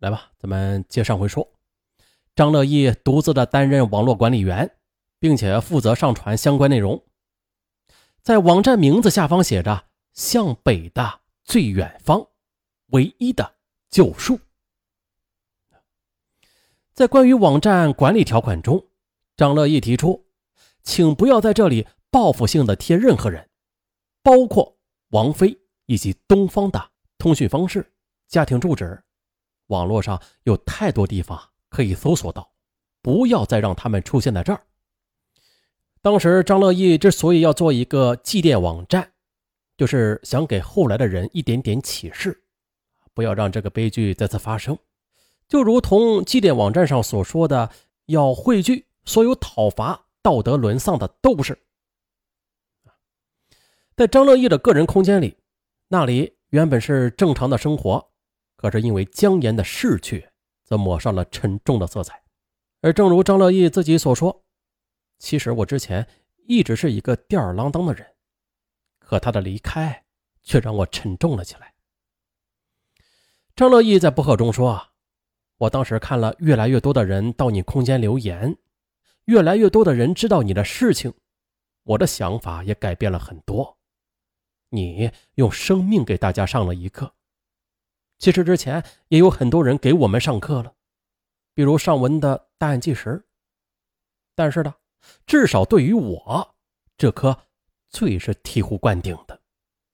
来吧，咱们接上回说，张乐义独自的担任网络管理员，并且负责上传相关内容。在网站名字下方写着“向北的最远方，唯一的救赎”。在关于网站管理条款中，张乐义提出，请不要在这里报复性的贴任何人，包括王菲以及东方的通讯方式、家庭住址。网络上有太多地方可以搜索到，不要再让他们出现在这儿。当时张乐义之所以要做一个祭奠网站，就是想给后来的人一点点启示，不要让这个悲剧再次发生。就如同祭奠网站上所说的，要汇聚所有讨伐道德沦丧的斗士。在张乐义的个人空间里，那里原本是正常的生活，可是因为姜岩的逝去，则抹上了沉重的色彩。而正如张乐义自己所说。其实我之前一直是一个吊儿郎当的人，可他的离开却让我沉重了起来。张乐义在博客中说：“我当时看了越来越多的人到你空间留言，越来越多的人知道你的事情，我的想法也改变了很多。你用生命给大家上了一课。其实之前也有很多人给我们上课了，比如上文的大案纪实。但是呢？”至少对于我，这颗最是醍醐灌顶的，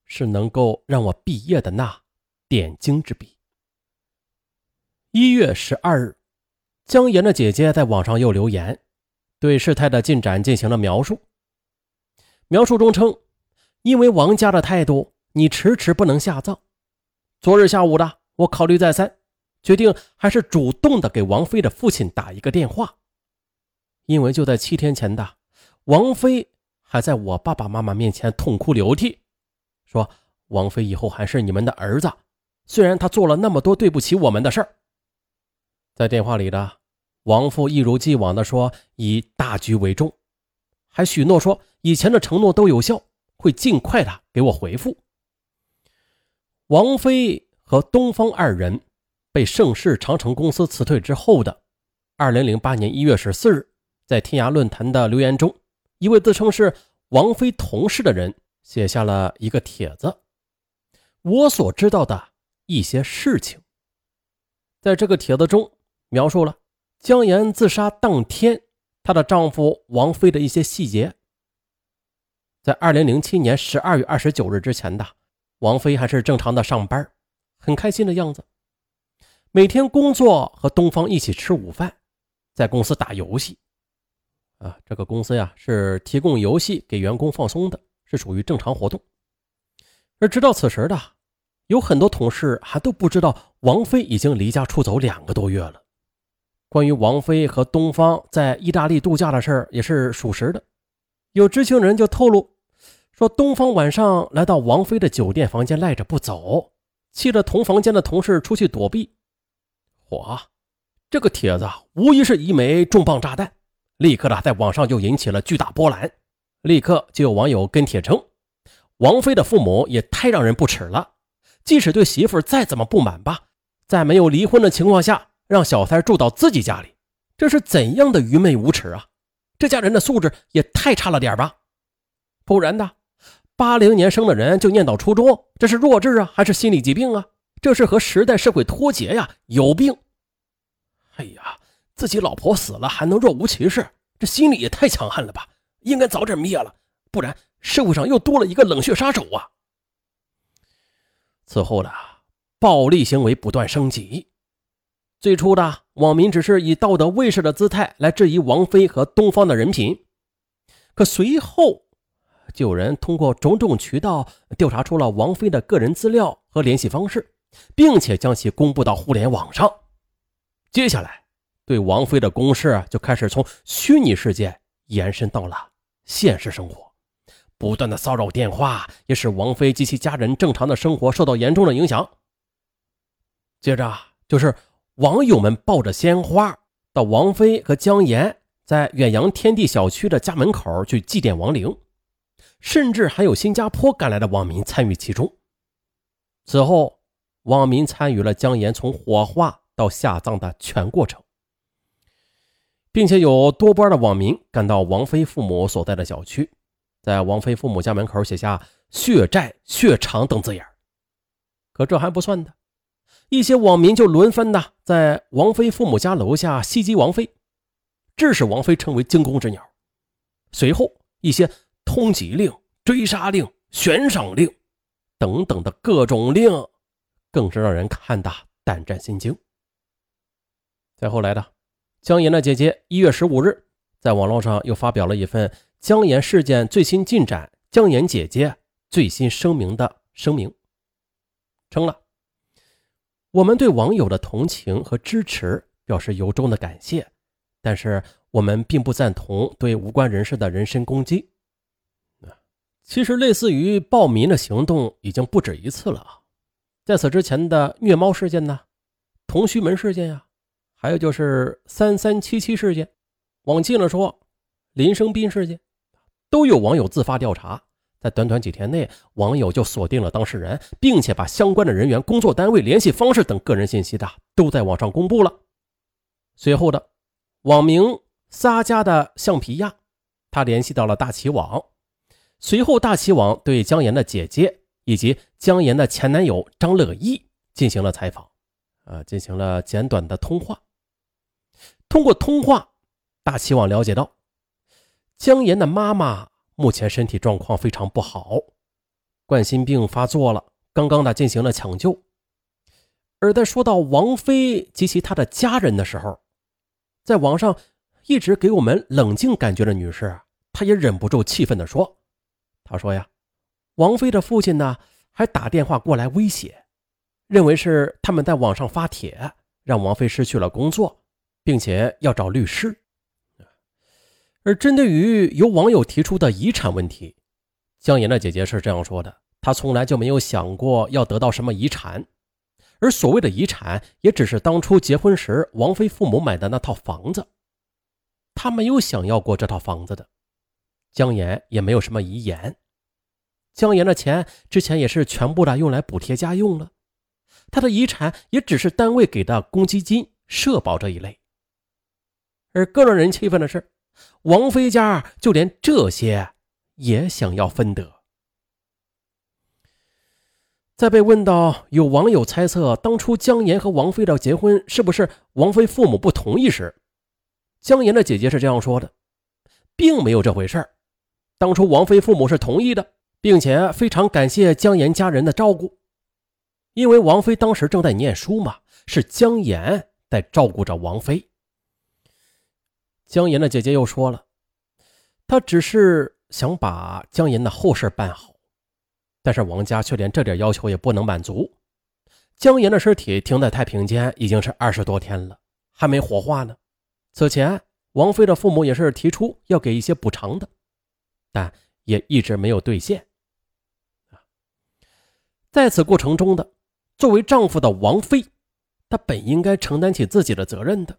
是能够让我毕业的那点睛之笔。一月十二日，姜岩的姐姐在网上又留言，对事态的进展进行了描述。描述中称，因为王家的态度，你迟迟不能下葬。昨日下午的，我考虑再三，决定还是主动的给王菲的父亲打一个电话。因为就在七天前的，王菲还在我爸爸妈妈面前痛哭流涕，说王菲以后还是你们的儿子，虽然他做了那么多对不起我们的事儿。在电话里的王父一如既往的说以大局为重，还许诺说以前的承诺都有效，会尽快的给我回复。王菲和东方二人被盛世长城公司辞退之后的二零零八年一月十四日。在天涯论坛的留言中，一位自称是王菲同事的人写下了一个帖子。我所知道的一些事情，在这个帖子中描述了姜岩自杀当天她的丈夫王菲的一些细节。在二零零七年十二月二十九日之前的王菲还是正常的上班，很开心的样子，每天工作和东方一起吃午饭，在公司打游戏。啊，这个公司呀是提供游戏给员工放松的，是属于正常活动。而直到此时的，有很多同事还都不知道王菲已经离家出走两个多月了。关于王菲和东方在意大利度假的事儿也是属实的。有知情人就透露说，东方晚上来到王菲的酒店房间赖着不走，气得同房间的同事出去躲避。嚯，这个帖子无疑是一枚重磅炸弹。立刻的，在网上就引起了巨大波澜。立刻就有网友跟帖称：“王菲的父母也太让人不齿了，即使对媳妇再怎么不满吧，在没有离婚的情况下，让小三住到自己家里，这是怎样的愚昧无耻啊！这家人的素质也太差了点吧？不然的，八零年生的人就念到初中，这是弱智啊，还是心理疾病啊？这是和时代社会脱节呀，有病！哎呀！”自己老婆死了还能若无其事，这心理也太强悍了吧！应该早点灭了，不然社会上又多了一个冷血杀手啊！此后呢暴力行为不断升级，最初的网民只是以道德卫士的姿态来质疑王菲和东方的人品，可随后就有人通过种种渠道调查出了王菲的个人资料和联系方式，并且将其公布到互联网上。接下来。对王菲的攻势就开始从虚拟世界延伸到了现实生活，不断的骚扰电话也使王菲及其家人正常的生活受到严重的影响。接着就是网友们抱着鲜花到王菲和姜岩在远洋天地小区的家门口去祭奠亡灵，甚至还有新加坡赶来的网民参与其中。此后，网民参与了姜岩从火化到下葬的全过程，并且有多波的网民赶到王菲父母所在的小区，在王菲父母家门口写下“血债血偿”等字眼。可这还不算的，一些网民就轮番的在王菲父母家楼下袭击王菲，致使王菲成为惊弓之鸟。随后，一些通缉令、追杀令、悬赏令等等的各种令。更是让人看得胆战心惊。再后来的，姜岩的姐姐一月十五日在网络上又发表了一份姜岩事件最新进展、姜岩姐姐最新声明的声明，称了：“我们对网友的同情和支持表示由衷的感谢，但是我们并不赞同对无关人士的人身攻击。”其实，类似于暴民的行动已经不止一次了啊。在此之前的虐猫事件呢，同须门事件呀，还有就是三三七七事件，往近了说，林生斌事件，都有网友自发调查，在短短几天内，网友就锁定了当事人，并且把相关的人员、工作单位、联系方式等个人信息的都在网上公布了。随后的网名撒家的橡皮鸭，他联系到了大齐网，随后大齐网对姜岩的姐姐。以及姜岩的前男友张乐义进行了采访，啊，进行了简短的通话。通过通话，大齐网了解到，姜岩的妈妈目前身体状况非常不好，冠心病发作了，刚刚呢进行了抢救。而在说到王菲及其他的家人的时候，在网上一直给我们冷静感觉的女士，她也忍不住气愤地说：“他说呀。”王菲的父亲呢，还打电话过来威胁，认为是他们在网上发帖，让王菲失去了工作，并且要找律师。而针对于由网友提出的遗产问题，姜岩的姐姐是这样说的：她从来就没有想过要得到什么遗产，而所谓的遗产，也只是当初结婚时王菲父母买的那套房子，她没有想要过这套房子的。姜岩也没有什么遗言。姜岩的钱之前也是全部的用来补贴家用了，他的遗产也只是单位给的公积金、社保这一类。而更让人气愤的是，王菲家就连这些也想要分得。在被问到有网友猜测当初姜岩和王菲的结婚是不是王菲父母不同意时，姜岩的姐姐是这样说的，并没有这回事儿，当初王菲父母是同意的。并且非常感谢姜岩家人的照顾，因为王菲当时正在念书嘛，是姜岩在照顾着王菲。姜岩的姐姐又说了，她只是想把姜岩的后事办好，但是王家却连这点要求也不能满足。姜岩的尸体停在太平间已经是二十多天了，还没火化呢。此前，王菲的父母也是提出要给一些补偿的，但。也一直没有兑现。在此过程中的，作为丈夫的王菲，她本应该承担起自己的责任的，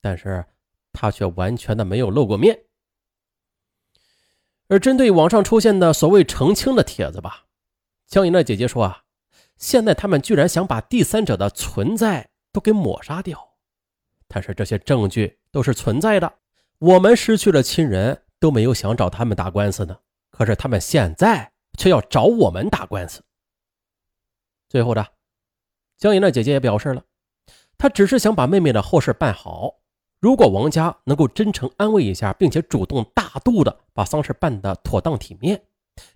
但是她却完全的没有露过面。而针对网上出现的所谓澄清的帖子吧，江莹的姐姐说啊，现在他们居然想把第三者的存在都给抹杀掉，但是这些证据都是存在的，我们失去了亲人。都没有想找他们打官司呢，可是他们现在却要找我们打官司。最后的江岩的姐姐也表示了，她只是想把妹妹的后事办好。如果王家能够真诚安慰一下，并且主动大度的把丧事办得妥当体面，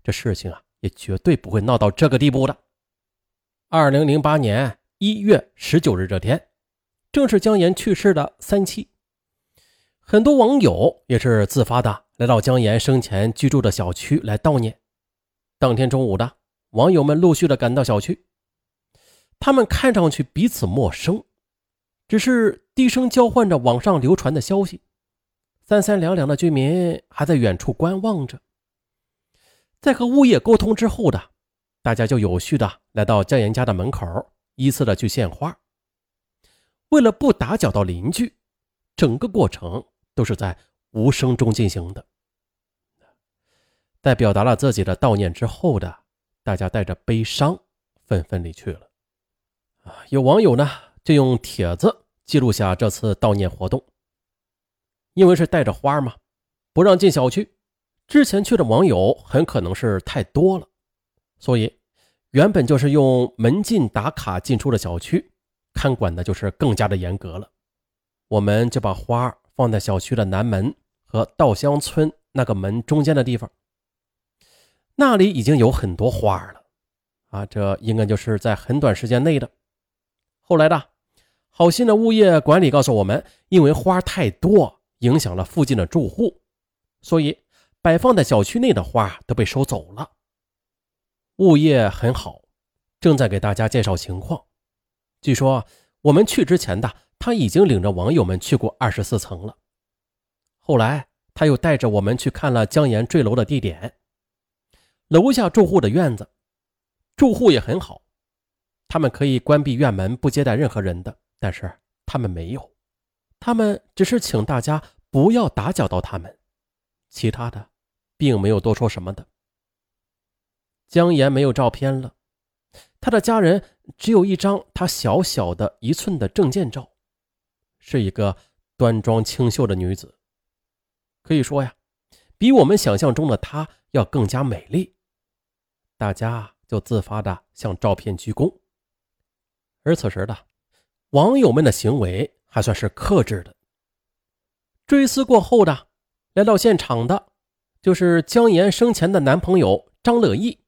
这事情啊也绝对不会闹到这个地步的。二零零八年一月十九日这天，正是江岩去世的三七，很多网友也是自发的。来到姜岩生前居住的小区来悼念。当天中午的网友们陆续的赶到小区，他们看上去彼此陌生，只是低声交换着网上流传的消息。三三两两的居民还在远处观望着。在和物业沟通之后的，大家就有序的来到姜岩家的门口，依次的去献花。为了不打搅到邻居，整个过程都是在。无声中进行的，在表达了自己的悼念之后的，大家带着悲伤纷纷离去了。啊，有网友呢就用帖子记录下这次悼念活动。因为是带着花嘛，不让进小区。之前去的网友很可能是太多了，所以原本就是用门禁打卡进出的小区，看管的就是更加的严格了。我们就把花放在小区的南门和稻香村那个门中间的地方，那里已经有很多花了啊，这应该就是在很短时间内的。后来的好心的物业管理告诉我们，因为花太多，影响了附近的住户，所以。摆放在小区内的花都被收走了。物业很好，正在给大家介绍情况。据说我们去之前的他已经领着网友们去过二十四层了。后来他又带着我们去看了江岩坠楼的地点，楼下住户的院子，住户也很好，他们可以关闭院门不接待任何人的，但是他们没有，他们只是请大家不要打搅到他们，其他的。并没有多说什么的。江岩没有照片了，他的家人只有一张他小小的一寸的证件照，是一个端庄清秀的女子，可以说呀，比我们想象中的她要更加美丽。大家就自发的向照片鞠躬。而此时的网友们的行为还算是克制的。追思过后的来到现场的。就是姜岩生前的男朋友张乐义，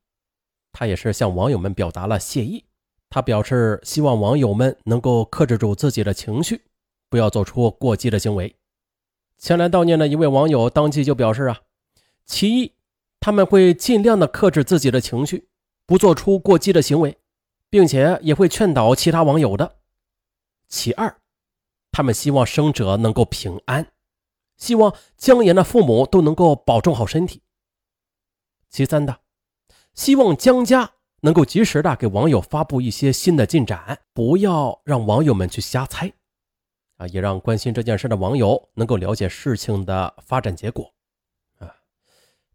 他也是向网友们表达了谢意。他表示希望网友们能够克制住自己的情绪，不要做出过激的行为。前来悼念的一位网友当即就表示啊，其一，他们会尽量的克制自己的情绪，不做出过激的行为，并且也会劝导其他网友的。其二，他们希望生者能够平安。希望姜岩的父母都能够保重好身体。其三的，希望姜家能够及时的给网友发布一些新的进展，不要让网友们去瞎猜，啊，也让关心这件事的网友能够了解事情的发展结果。啊，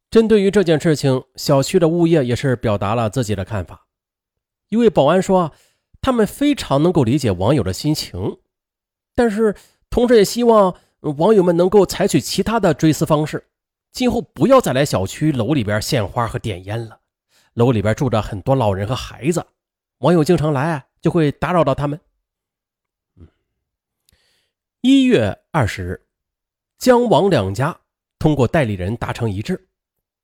针对于这件事情，小区的物业也是表达了自己的看法。一位保安说，他们非常能够理解网友的心情，但是同时也希望。网友们能够采取其他的追思方式，今后不要再来小区楼里边献花和点烟了。楼里边住着很多老人和孩子，网友经常来就会打扰到他们。一月二十日，姜王两家通过代理人达成一致，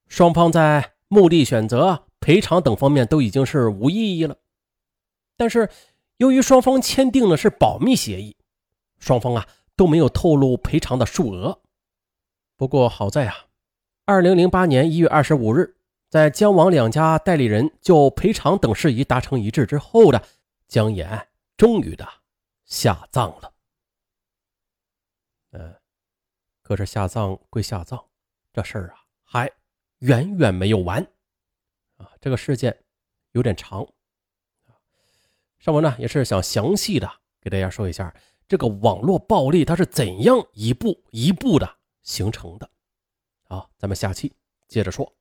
双方在墓地选择、赔偿等方面都已经是无异议了。但是由于双方签订的是保密协议，双方啊。都没有透露赔偿的数额。不过好在啊，二零零八年一月二十五日，在姜王两家代理人就赔偿等事宜达成一致之后的，姜岩终于的下葬了。呃，可是下葬归下葬，这事儿啊还远远没有完啊！这个事件有点长上文呢也是想详细的给大家说一下。这个网络暴力它是怎样一步一步的形成的？好，咱们下期接着说。